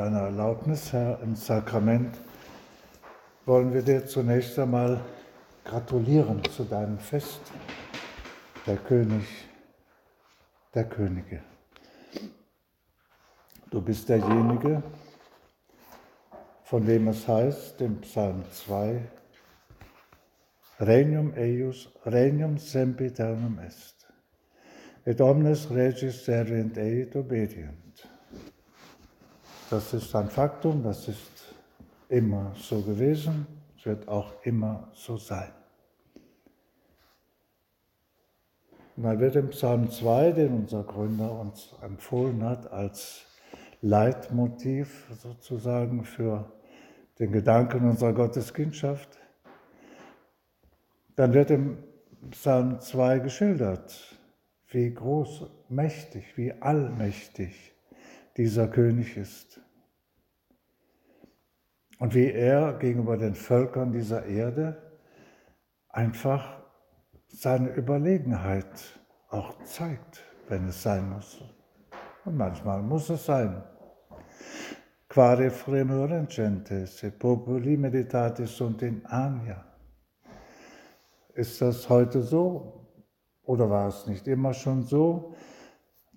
deiner Erlaubnis, Herr, im Sakrament wollen wir dir zunächst einmal gratulieren zu deinem Fest, der König der Könige. Du bist derjenige, von dem es heißt im Psalm 2, Regnum eius, regnum sempiternum est, et omnes regis servient eit obedient. Das ist ein Faktum, das ist immer so gewesen, es wird auch immer so sein. Und dann wird im Psalm 2, den unser Gründer uns empfohlen hat, als Leitmotiv sozusagen für den Gedanken unserer Gotteskindschaft, dann wird im Psalm 2 geschildert, wie groß, mächtig, wie allmächtig dieser König ist. Und wie er gegenüber den Völkern dieser Erde einfach seine Überlegenheit auch zeigt, wenn es sein muss. Und manchmal muss es sein. Quare fremurent gentes, se populi meditatis sunt in ania. Ist das heute so oder war es nicht immer schon so,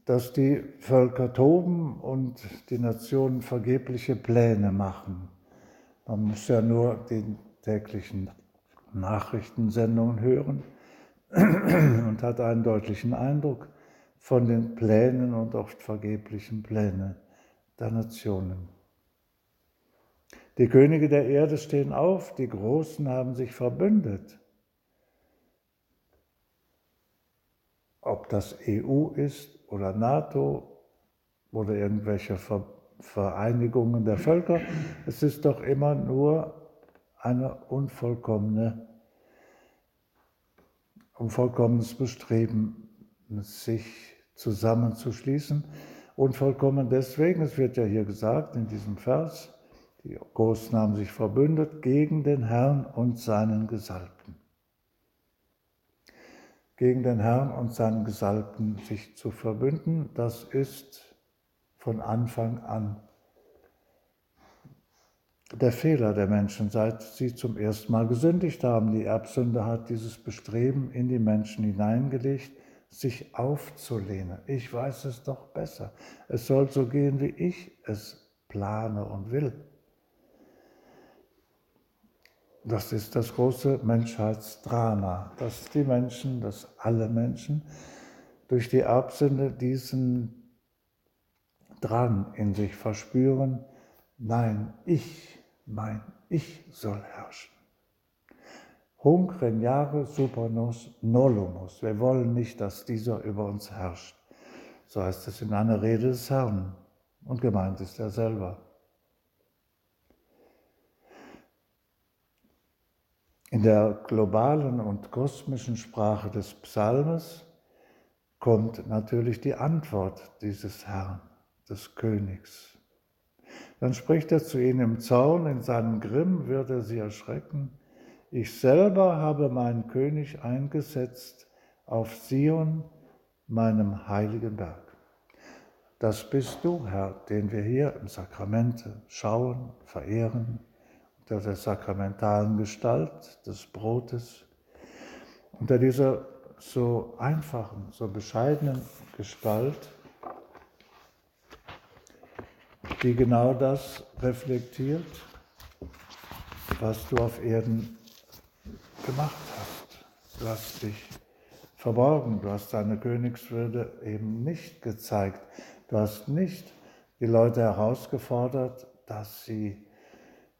dass die Völker toben und die Nationen vergebliche Pläne machen? Man muss ja nur die täglichen Nachrichtensendungen hören und hat einen deutlichen Eindruck von den Plänen und oft vergeblichen Plänen der Nationen. Die Könige der Erde stehen auf, die Großen haben sich verbündet. Ob das EU ist oder NATO oder irgendwelche Vereinigungen der Völker, es ist doch immer nur eine unvollkommene, unvollkommenes Bestreben, sich zusammenzuschließen. Unvollkommen deswegen, es wird ja hier gesagt in diesem Vers, die Großen haben sich verbündet gegen den Herrn und seinen Gesalbten. Gegen den Herrn und seinen Gesalbten sich zu verbünden, das ist von Anfang an der Fehler der Menschen, seit sie zum ersten Mal gesündigt haben. Die Erbsünde hat dieses Bestreben in die Menschen hineingelegt, sich aufzulehnen. Ich weiß es doch besser. Es soll so gehen, wie ich es plane und will. Das ist das große Menschheitsdrama, dass die Menschen, dass alle Menschen durch die Erbsünde diesen Drang in sich verspüren, nein, ich, mein Ich soll herrschen. Hunc regnare super nos nolumus. Wir wollen nicht, dass dieser über uns herrscht. So heißt es in einer Rede des Herrn. Und gemeint ist er selber. In der globalen und kosmischen Sprache des Psalmes kommt natürlich die Antwort dieses Herrn, des Königs. Dann spricht er zu ihnen im Zaun, in seinem Grimm wird er sie erschrecken. Ich selber habe meinen König eingesetzt auf Sion, meinem heiligen Berg. Das bist du, Herr, den wir hier im Sakramente schauen, verehren, unter der sakramentalen Gestalt des Brotes, unter dieser so einfachen, so bescheidenen Gestalt, die genau das reflektiert, was du auf Erden gemacht hast. Du hast dich verborgen, du hast deine Königswürde eben nicht gezeigt, du hast nicht die Leute herausgefordert, dass sie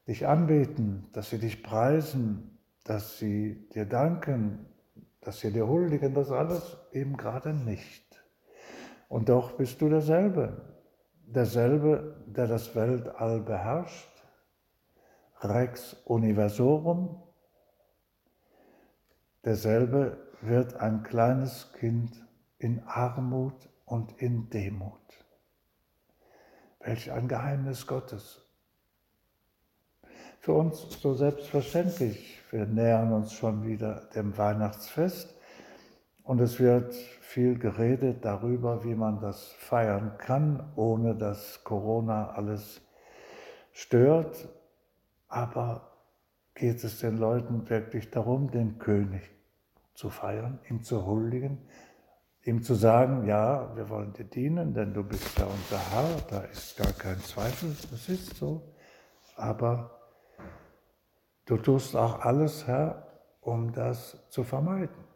dich anbeten, dass sie dich preisen, dass sie dir danken, dass sie dir huldigen, das alles eben gerade nicht. Und doch bist du derselbe, derselbe, der das Weltall beherrscht, Rex Universorum, derselbe wird ein kleines Kind in Armut und in Demut. Welch ein Geheimnis Gottes für uns so selbstverständlich. Wir nähern uns schon wieder dem Weihnachtsfest und es wird viel geredet darüber, wie man das feiern kann, ohne dass Corona alles stört, aber geht es den Leuten wirklich darum, den König zu feiern, ihm zu huldigen, ihm zu sagen, ja, wir wollen dir dienen, denn du bist ja unser Herr, da ist gar kein Zweifel, das ist so, aber du tust auch alles, Herr, um das zu vermeiden.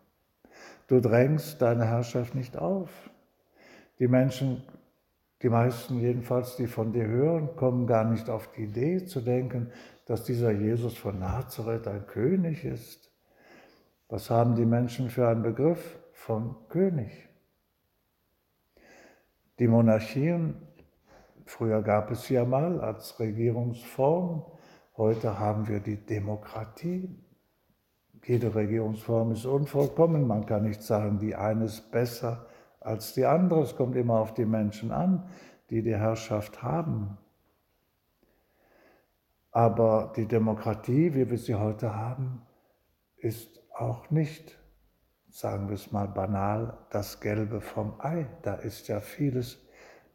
Du drängst deine Herrschaft nicht auf. Die Menschen, die meisten jedenfalls, die von dir hören, kommen gar nicht auf die Idee zu denken, dass dieser Jesus von Nazareth ein König ist. Was haben die Menschen für einen Begriff von König? Die Monarchien, früher gab es sie ja mal als Regierungsform, heute haben wir die Demokratie. Jede Regierungsform ist unvollkommen, man kann nicht sagen, die eine ist besser als die andere, es kommt immer auf die Menschen an, die die Herrschaft haben. Aber die Demokratie, wie wir sie heute haben, ist auch nicht, sagen wir es mal banal, das Gelbe vom Ei. Da ist ja vieles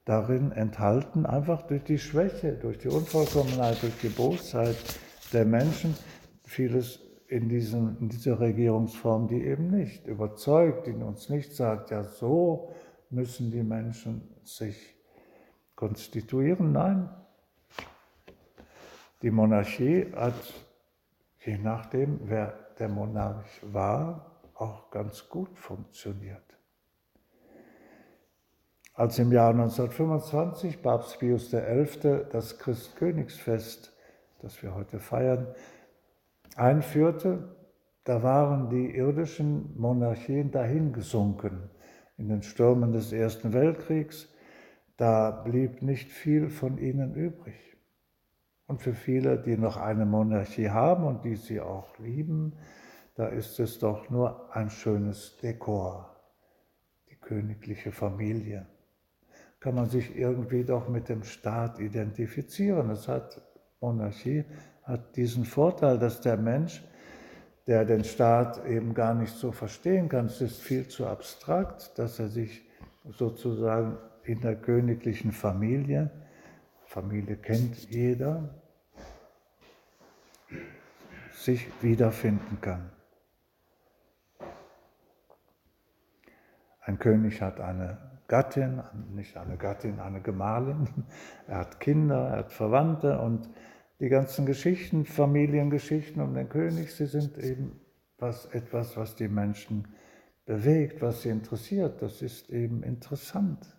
darin enthalten, einfach durch die Schwäche, durch die Unvollkommenheit, durch die Bosheit der Menschen, vieles in, diesen, in dieser Regierungsform, die eben nicht überzeugt, die uns nicht sagt, ja so müssen die Menschen sich konstituieren. Nein, die Monarchie hat, je nachdem, wer der Monarch war, auch ganz gut funktioniert. Als im Jahr 1925 Papst Pius XI. das Christkönigsfest, das wir heute feiern, einführte, da waren die irdischen Monarchien dahingesunken in den Stürmen des Ersten Weltkriegs. Da blieb nicht viel von ihnen übrig. Und für viele, die noch eine Monarchie haben und die sie auch lieben, da ist es doch nur ein schönes Dekor, die königliche Familie. Kann man sich irgendwie doch mit dem Staat identifizieren. Es hat Monarchie hat diesen Vorteil, dass der Mensch, der den Staat eben gar nicht so verstehen kann, es ist viel zu abstrakt, dass er sich sozusagen in der königlichen Familie, Familie kennt jeder, sich wiederfinden kann. Ein König hat eine Gattin, nicht eine Gattin, eine Gemahlin, er hat Kinder, er hat Verwandte und die ganzen Geschichten, Familiengeschichten um den König, sie sind eben was, etwas, was die Menschen bewegt, was sie interessiert. Das ist eben interessant,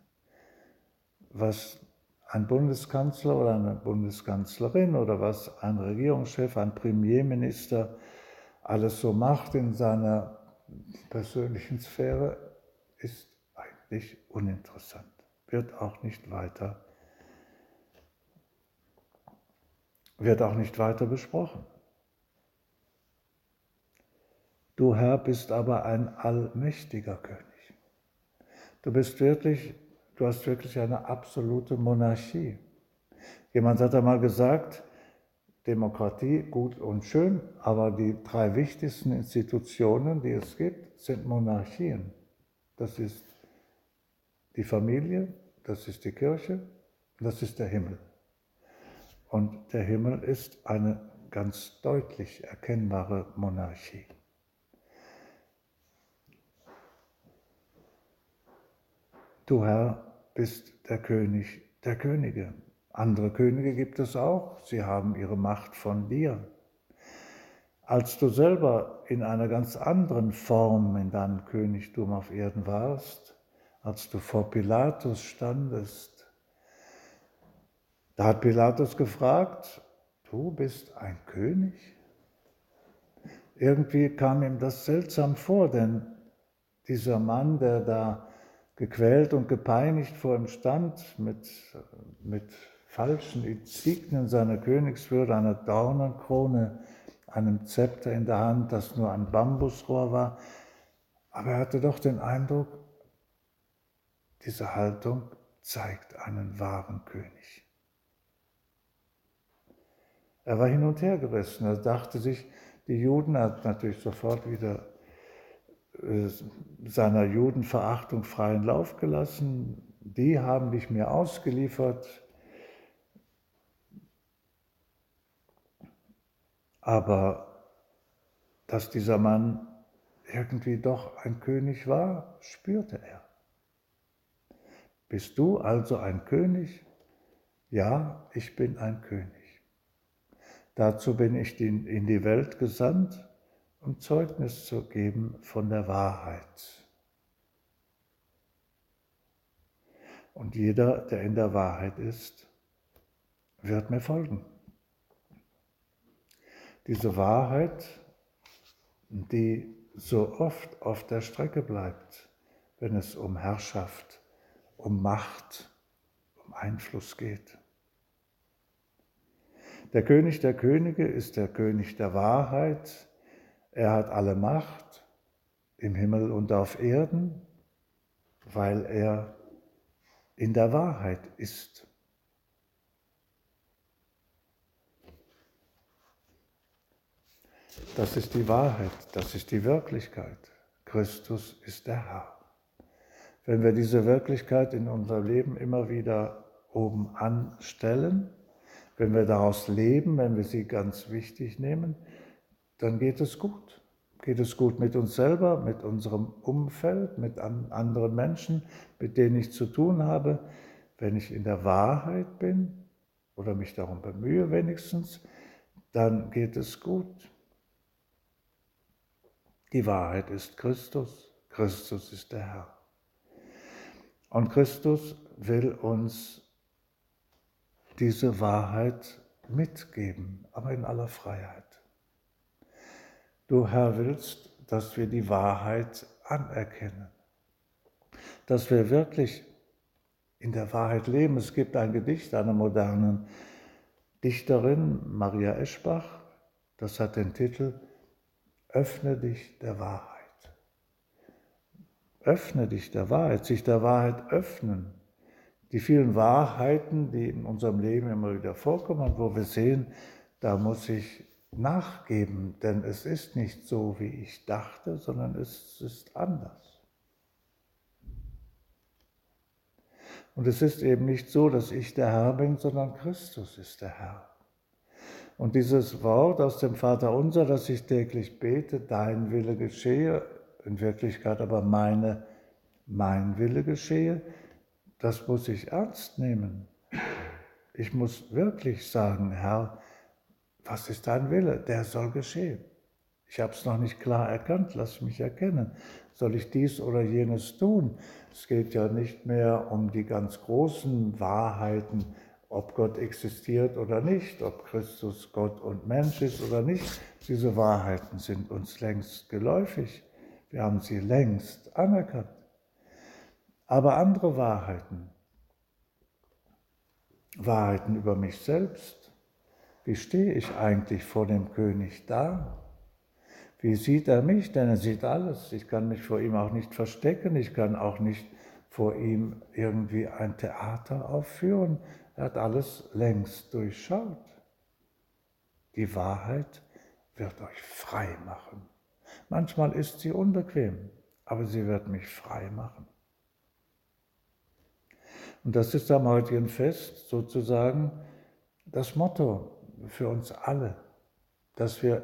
was ein Bundeskanzler oder eine Bundeskanzlerin oder was ein Regierungschef, ein Premierminister alles so macht in seiner persönlichen Sphäre, ist eigentlich uninteressant, wird auch nicht weiter, wird auch nicht weiter besprochen. Du Herr bist aber ein allmächtiger König. Du bist wirklich du hast wirklich eine absolute Monarchie. Jemand hat einmal gesagt, Demokratie gut und schön, aber die drei wichtigsten Institutionen, die es gibt, sind Monarchien. Das ist die Familie, das ist die Kirche, das ist der Himmel. Und der Himmel ist eine ganz deutlich erkennbare Monarchie. Du Herr bist der König der Könige. Andere Könige gibt es auch, sie haben ihre Macht von dir. Als du selber in einer ganz anderen Form in deinem Königtum auf Erden warst, als du vor Pilatus standest, da hat Pilatus gefragt, du bist ein König? Irgendwie kam ihm das seltsam vor, denn dieser Mann, der da gequält und gepeinigt vor ihm stand, mit, mit falschen Insignien seiner Königswürde, einer Dornenkrone, einem Zepter in der Hand, das nur ein Bambusrohr war. Aber er hatte doch den Eindruck, diese Haltung zeigt einen wahren König. Er war hin und her gerissen. Er dachte sich, die Juden, hat natürlich sofort wieder äh, seiner Judenverachtung freien Lauf gelassen. Die haben dich mir ausgeliefert. Aber dass dieser Mann irgendwie doch ein König war, spürte er. Bist du also ein König? Ja, ich bin ein König. Dazu bin ich in die Welt gesandt, um Zeugnis zu geben von der Wahrheit. Und jeder, der in der Wahrheit ist, wird mir folgen. Diese Wahrheit, die so oft auf der Strecke bleibt, wenn es um Herrschaft, um Macht, um Einfluss geht. Der König der Könige ist der König der Wahrheit. Er hat alle Macht im Himmel und auf Erden, weil er in der Wahrheit ist. Das ist die Wahrheit, das ist die Wirklichkeit. Christus ist der Herr. Wenn wir diese Wirklichkeit in unserem Leben immer wieder oben anstellen, wenn wir daraus leben, wenn wir sie ganz wichtig nehmen, dann geht es gut. Geht es gut mit uns selber, mit unserem Umfeld, mit anderen Menschen, mit denen ich zu tun habe. Wenn ich in der Wahrheit bin oder mich darum bemühe wenigstens, dann geht es gut. Die Wahrheit ist Christus, Christus ist der Herr. Und Christus will uns diese Wahrheit mitgeben, aber in aller Freiheit. Du Herr willst, dass wir die Wahrheit anerkennen, dass wir wirklich in der Wahrheit leben. Es gibt ein Gedicht einer modernen Dichterin, Maria Eschbach, das hat den Titel Öffne dich der Wahrheit. Öffne dich der Wahrheit, sich der Wahrheit öffnen. Die vielen Wahrheiten, die in unserem Leben immer wieder vorkommen, wo wir sehen, da muss ich nachgeben, denn es ist nicht so, wie ich dachte, sondern es ist anders. Und es ist eben nicht so, dass ich der Herr bin, sondern Christus ist der Herr. Und dieses Wort aus dem Vater unser, das ich täglich bete, dein Wille geschehe, in Wirklichkeit aber meine, mein Wille geschehe, das muss ich ernst nehmen. Ich muss wirklich sagen, Herr, was ist dein Wille? Der soll geschehen. Ich habe es noch nicht klar erkannt, lass mich erkennen. Soll ich dies oder jenes tun? Es geht ja nicht mehr um die ganz großen Wahrheiten, ob Gott existiert oder nicht, ob Christus Gott und Mensch ist oder nicht. Diese Wahrheiten sind uns längst geläufig. Wir haben sie längst anerkannt. Aber andere Wahrheiten, Wahrheiten über mich selbst, wie stehe ich eigentlich vor dem König da? Wie sieht er mich? Denn er sieht alles. Ich kann mich vor ihm auch nicht verstecken. Ich kann auch nicht vor ihm irgendwie ein Theater aufführen. Er hat alles längst durchschaut. Die Wahrheit wird euch frei machen. Manchmal ist sie unbequem, aber sie wird mich frei machen. Und das ist am heutigen Fest sozusagen das Motto für uns alle, dass wir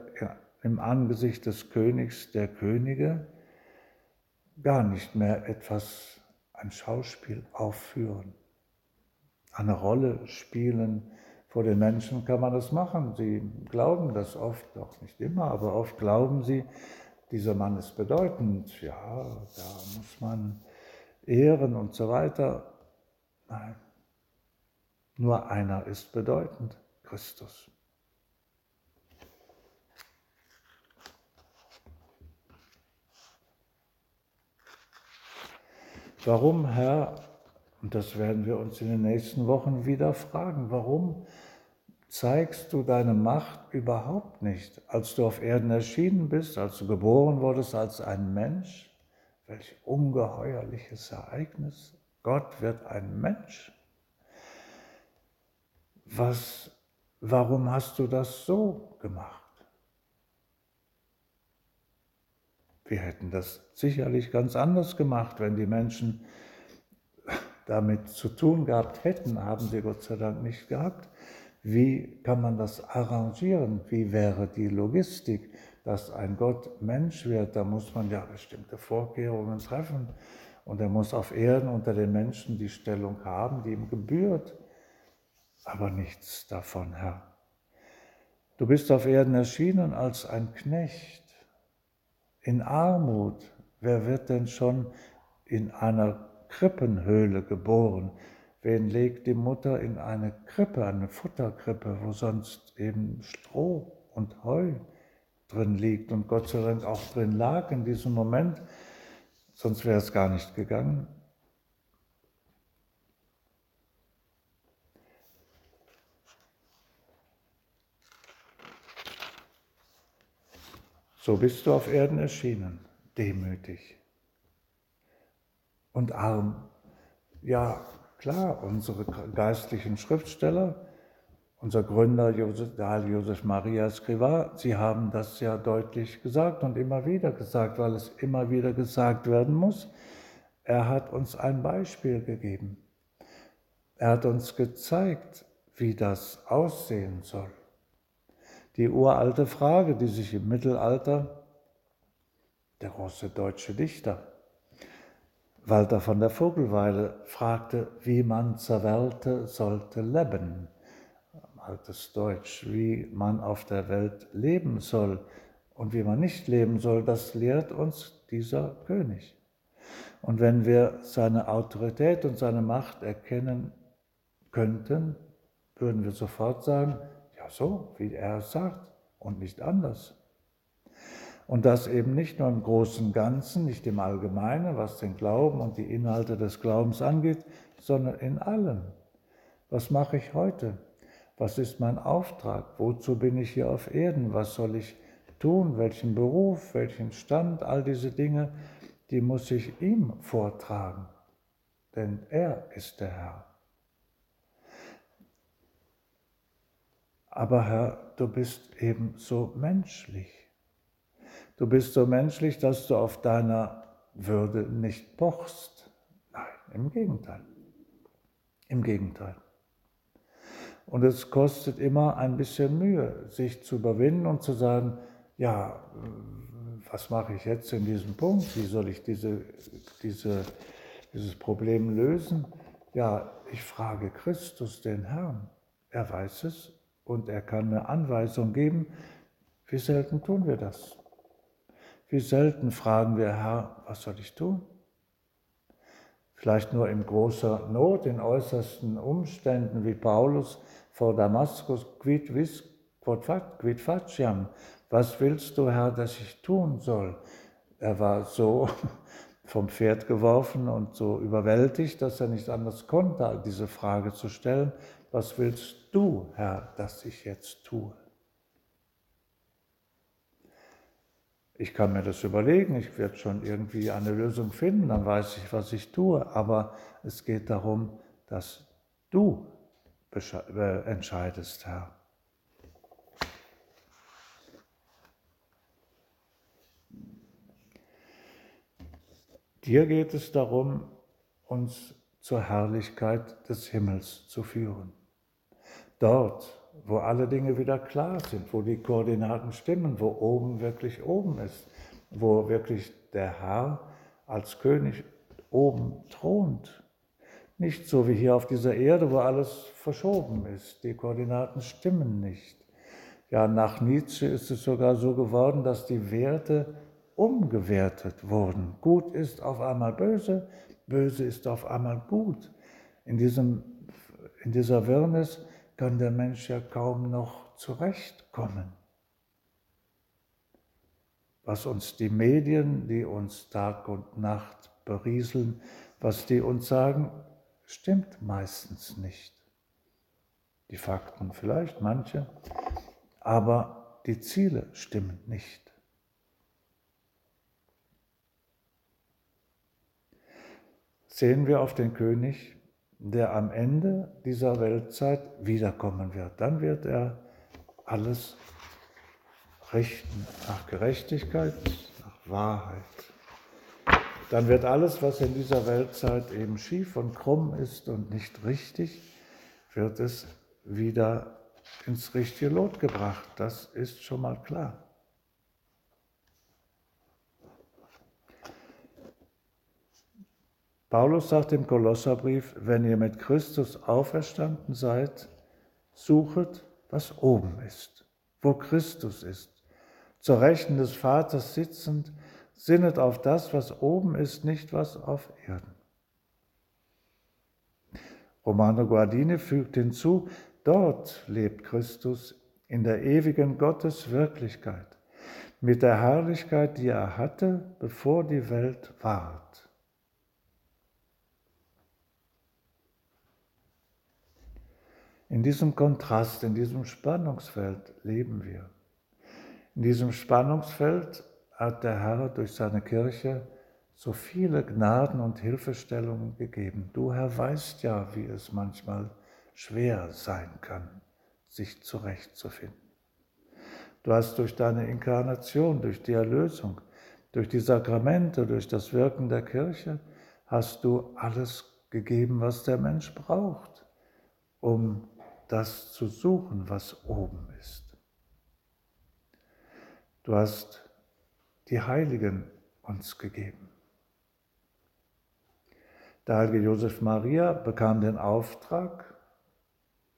im Angesicht des Königs der Könige gar nicht mehr etwas, ein Schauspiel aufführen, eine Rolle spielen. Vor den Menschen kann man das machen. Sie glauben das oft, auch nicht immer, aber oft glauben sie, dieser Mann ist bedeutend. Ja, da muss man ehren und so weiter. Nein, nur einer ist bedeutend, Christus. Warum, Herr, und das werden wir uns in den nächsten Wochen wieder fragen, warum zeigst du deine Macht überhaupt nicht, als du auf Erden erschienen bist, als du geboren wurdest als ein Mensch? Welch ungeheuerliches Ereignis. Gott wird ein Mensch. Was, warum hast du das so gemacht? Wir hätten das sicherlich ganz anders gemacht, wenn die Menschen damit zu tun gehabt hätten, haben sie Gott sei Dank nicht gehabt. Wie kann man das arrangieren? Wie wäre die Logistik, dass ein Gott Mensch wird? Da muss man ja bestimmte Vorkehrungen treffen und er muss auf Erden unter den Menschen die Stellung haben, die ihm gebührt. Aber nichts davon, Herr. Du bist auf Erden erschienen als ein Knecht, in Armut. Wer wird denn schon in einer Krippenhöhle geboren? Wen legt die Mutter in eine Krippe, eine Futterkrippe, wo sonst eben Stroh und Heu drin liegt und Gott sei Dank auch drin lag in diesem Moment, sonst wäre es gar nicht gegangen. So bist du auf Erden erschienen, demütig und arm. Ja, klar, unsere geistlichen Schriftsteller, unser Gründer Josef, Josef Maria Scriva, sie haben das ja deutlich gesagt und immer wieder gesagt, weil es immer wieder gesagt werden muss. Er hat uns ein Beispiel gegeben. Er hat uns gezeigt, wie das aussehen soll. Die uralte Frage, die sich im Mittelalter der große deutsche Dichter Walter von der Vogelweide fragte, wie man zur Welt sollte leben. Altes Deutsch, wie man auf der Welt leben soll und wie man nicht leben soll, das lehrt uns dieser König. Und wenn wir seine Autorität und seine Macht erkennen könnten, würden wir sofort sagen, ja so, wie er es sagt und nicht anders. Und das eben nicht nur im großen Ganzen, nicht im Allgemeinen, was den Glauben und die Inhalte des Glaubens angeht, sondern in allem. Was mache ich heute? Was ist mein Auftrag? Wozu bin ich hier auf Erden? Was soll ich tun? Welchen Beruf? Welchen Stand? All diese Dinge, die muss ich ihm vortragen. Denn er ist der Herr. Aber Herr, du bist eben so menschlich. Du bist so menschlich, dass du auf deiner Würde nicht pochst. Nein, im Gegenteil. Im Gegenteil. Und es kostet immer ein bisschen Mühe, sich zu überwinden und zu sagen, ja, was mache ich jetzt in diesem Punkt? Wie soll ich diese, diese, dieses Problem lösen? Ja, ich frage Christus, den Herrn. Er weiß es und er kann mir Anweisungen geben. Wie selten tun wir das? Wie selten fragen wir, Herr, was soll ich tun? Vielleicht nur in großer Not, in äußersten Umständen, wie Paulus vor Damaskus, quid vis, quid faciam, was willst du, Herr, dass ich tun soll? Er war so vom Pferd geworfen und so überwältigt, dass er nicht anders konnte, diese Frage zu stellen, was willst du, Herr, dass ich jetzt tue? Ich kann mir das überlegen, ich werde schon irgendwie eine Lösung finden, dann weiß ich, was ich tue. Aber es geht darum, dass du entscheidest, Herr. Dir geht es darum, uns zur Herrlichkeit des Himmels zu führen. Dort, wo alle Dinge wieder klar sind, wo die Koordinaten stimmen, wo oben wirklich oben ist, wo wirklich der Herr als König oben thront. Nicht so wie hier auf dieser Erde, wo alles verschoben ist. Die Koordinaten stimmen nicht. Ja, nach Nietzsche ist es sogar so geworden, dass die Werte umgewertet wurden. Gut ist auf einmal böse, böse ist auf einmal gut. In, diesem, in dieser Wirrnis kann der Mensch ja kaum noch zurechtkommen. Was uns die Medien, die uns Tag und Nacht berieseln, was die uns sagen, stimmt meistens nicht. Die Fakten vielleicht, manche, aber die Ziele stimmen nicht. Sehen wir auf den König, der am Ende dieser Weltzeit wiederkommen wird. Dann wird er alles richten nach Gerechtigkeit, nach Wahrheit. Dann wird alles, was in dieser Weltzeit eben schief und krumm ist und nicht richtig, wird es wieder ins richtige Lot gebracht. Das ist schon mal klar. Paulus sagt im Kolosserbrief, wenn ihr mit Christus auferstanden seid, suchet, was oben ist, wo Christus ist, zur Rechten des Vaters sitzend, sinnet auf das, was oben ist, nicht was auf Erden. Romano Guardini fügt hinzu, dort lebt Christus in der ewigen Gotteswirklichkeit, mit der Herrlichkeit, die er hatte, bevor die Welt ward. In diesem Kontrast, in diesem Spannungsfeld leben wir. In diesem Spannungsfeld hat der Herr durch seine Kirche so viele Gnaden und Hilfestellungen gegeben. Du Herr weißt ja, wie es manchmal schwer sein kann, sich zurechtzufinden. Du hast durch deine Inkarnation, durch die Erlösung, durch die Sakramente, durch das Wirken der Kirche, hast du alles gegeben, was der Mensch braucht, um das zu suchen, was oben ist. Du hast die Heiligen uns gegeben. Der heilige Josef Maria bekam den Auftrag,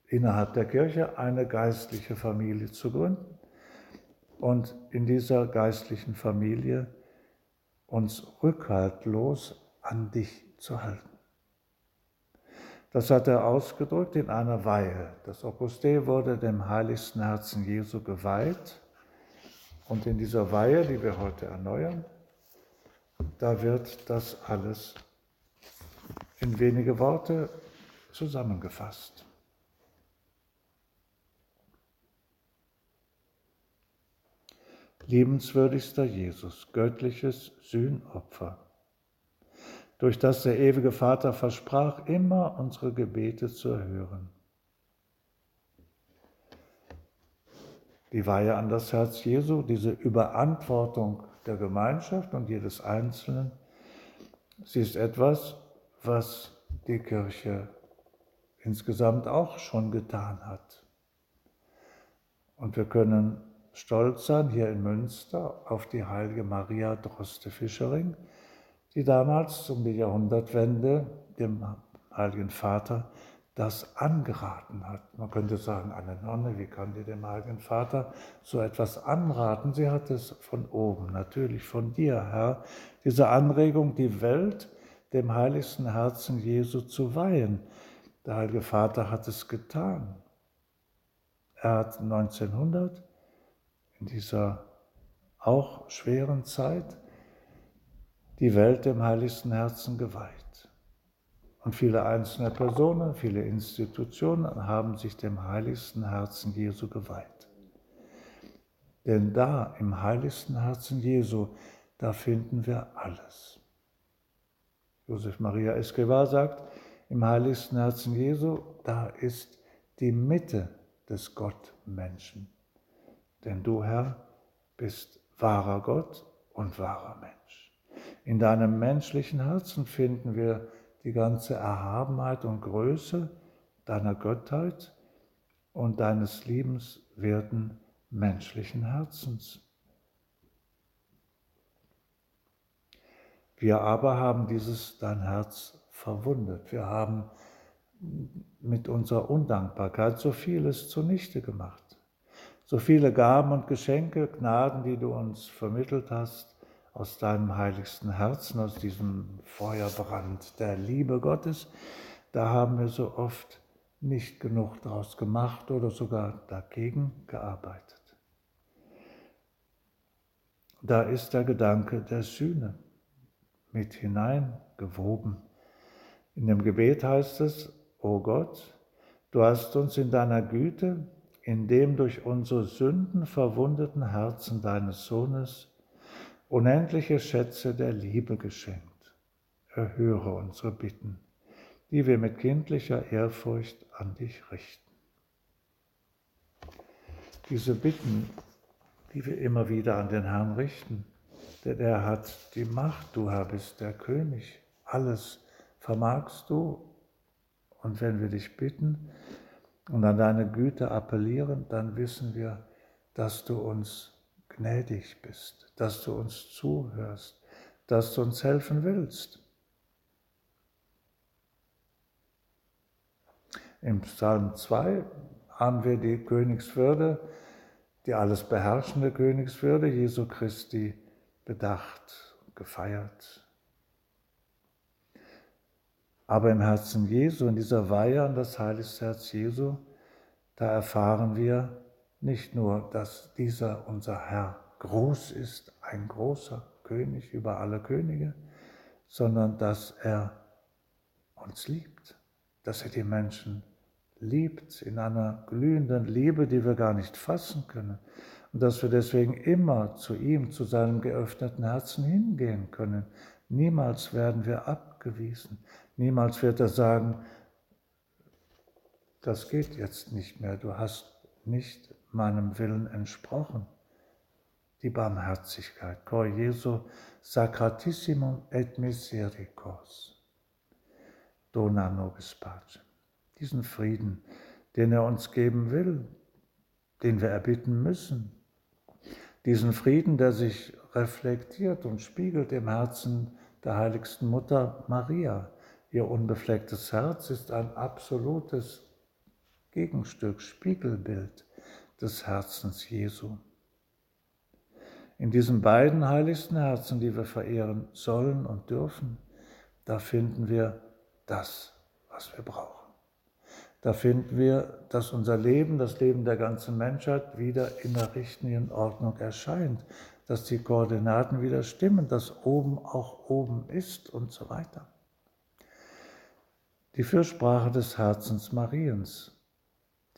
innerhalb der Kirche eine geistliche Familie zu gründen und in dieser geistlichen Familie uns rückhaltlos an dich zu halten. Das hat er ausgedrückt in einer Weihe. Das Opus Dei wurde dem heiligsten Herzen Jesu geweiht. Und in dieser Weihe, die wir heute erneuern, da wird das alles in wenige Worte zusammengefasst. Liebenswürdigster Jesus, göttliches Sühnopfer durch das der ewige Vater versprach, immer unsere Gebete zu erhören. Die Weihe an das Herz Jesu, diese Überantwortung der Gemeinschaft und jedes Einzelnen, sie ist etwas, was die Kirche insgesamt auch schon getan hat. Und wir können stolz sein hier in Münster auf die heilige Maria Droste-Fischering, die damals um die Jahrhundertwende dem Heiligen Vater das angeraten hat. Man könnte sagen, eine Nonne, wie kann die dem Heiligen Vater so etwas anraten? Sie hat es von oben, natürlich von dir, Herr, diese Anregung, die Welt dem heiligsten Herzen Jesu zu weihen. Der Heilige Vater hat es getan. Er hat 1900 in dieser auch schweren Zeit die Welt dem heiligsten Herzen geweiht. Und viele einzelne Personen, viele Institutionen haben sich dem heiligsten Herzen Jesu geweiht. Denn da im heiligsten Herzen Jesu, da finden wir alles. Josef Maria Escobar sagt, im heiligsten Herzen Jesu, da ist die Mitte des Gottmenschen. Denn du, Herr, bist wahrer Gott und wahrer Mensch. In deinem menschlichen Herzen finden wir die ganze Erhabenheit und Größe deiner Gottheit und deines liebenswerten menschlichen Herzens. Wir aber haben dieses dein Herz verwundet. Wir haben mit unserer Undankbarkeit so vieles zunichte gemacht. So viele Gaben und Geschenke, Gnaden, die du uns vermittelt hast, aus deinem heiligsten Herzen, aus diesem Feuerbrand der Liebe Gottes, da haben wir so oft nicht genug daraus gemacht oder sogar dagegen gearbeitet. Da ist der Gedanke der Sühne mit hineingewoben. In dem Gebet heißt es, O Gott, du hast uns in deiner Güte, in dem durch unsere Sünden verwundeten Herzen deines Sohnes unendliche Schätze der Liebe geschenkt. Erhöre unsere Bitten, die wir mit kindlicher Ehrfurcht an dich richten. Diese Bitten, die wir immer wieder an den Herrn richten, denn er hat die Macht, du bist der König, alles vermagst du. Und wenn wir dich bitten, und an deine Güte appellieren, dann wissen wir, dass du uns gnädig bist, dass du uns zuhörst, dass du uns helfen willst. Im Psalm 2 haben wir die Königswürde, die alles beherrschende Königswürde Jesu Christi bedacht, gefeiert. Aber im Herzen Jesu, in dieser Weihe an das heiligste Herz Jesu, da erfahren wir nicht nur, dass dieser unser Herr groß ist, ein großer König über alle Könige, sondern dass er uns liebt, dass er die Menschen liebt in einer glühenden Liebe, die wir gar nicht fassen können und dass wir deswegen immer zu ihm, zu seinem geöffneten Herzen hingehen können. Niemals werden wir abgewiesen. Niemals wird er sagen, das geht jetzt nicht mehr, du hast nicht meinem Willen entsprochen. Die Barmherzigkeit. Cor Jesu sacratissimum et misericors. Dona nobis pacem. Diesen Frieden, den er uns geben will, den wir erbitten müssen. Diesen Frieden, der sich reflektiert und spiegelt im Herzen der heiligsten Mutter Maria, Ihr unbeflecktes Herz ist ein absolutes Gegenstück, Spiegelbild des Herzens Jesu. In diesen beiden heiligsten Herzen, die wir verehren sollen und dürfen, da finden wir das, was wir brauchen. Da finden wir, dass unser Leben, das Leben der ganzen Menschheit wieder in der richtigen Ordnung erscheint, dass die Koordinaten wieder stimmen, dass oben auch oben ist und so weiter. Die Fürsprache des Herzens Mariens,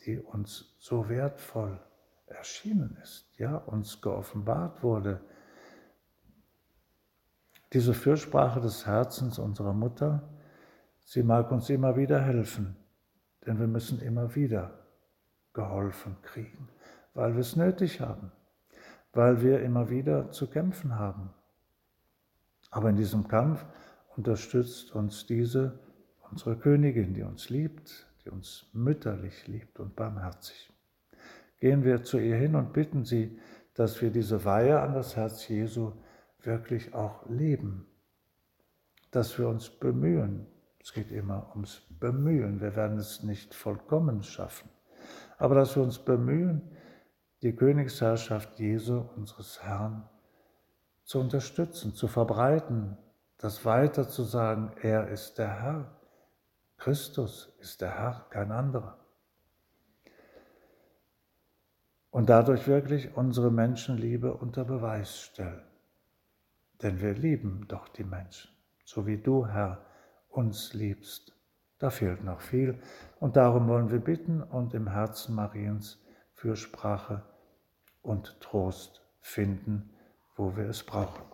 die uns so wertvoll erschienen ist, ja, uns geoffenbart wurde. Diese Fürsprache des Herzens unserer Mutter, sie mag uns immer wieder helfen, denn wir müssen immer wieder geholfen kriegen, weil wir es nötig haben, weil wir immer wieder zu kämpfen haben. Aber in diesem Kampf unterstützt uns diese unsere Königin, die uns liebt, die uns mütterlich liebt und barmherzig. Gehen wir zu ihr hin und bitten sie, dass wir diese Weihe an das Herz Jesu wirklich auch leben, dass wir uns bemühen. Es geht immer ums Bemühen, wir werden es nicht vollkommen schaffen, aber dass wir uns bemühen, die Königsherrschaft Jesu, unseres Herrn, zu unterstützen, zu verbreiten, das weiter zu sagen, er ist der Herr, Christus ist der Herr, kein anderer. Und dadurch wirklich unsere Menschenliebe unter Beweis stellen. Denn wir lieben doch die Menschen, so wie du, Herr, uns liebst. Da fehlt noch viel und darum wollen wir bitten und im Herzen Mariens Fürsprache und Trost finden, wo wir es brauchen.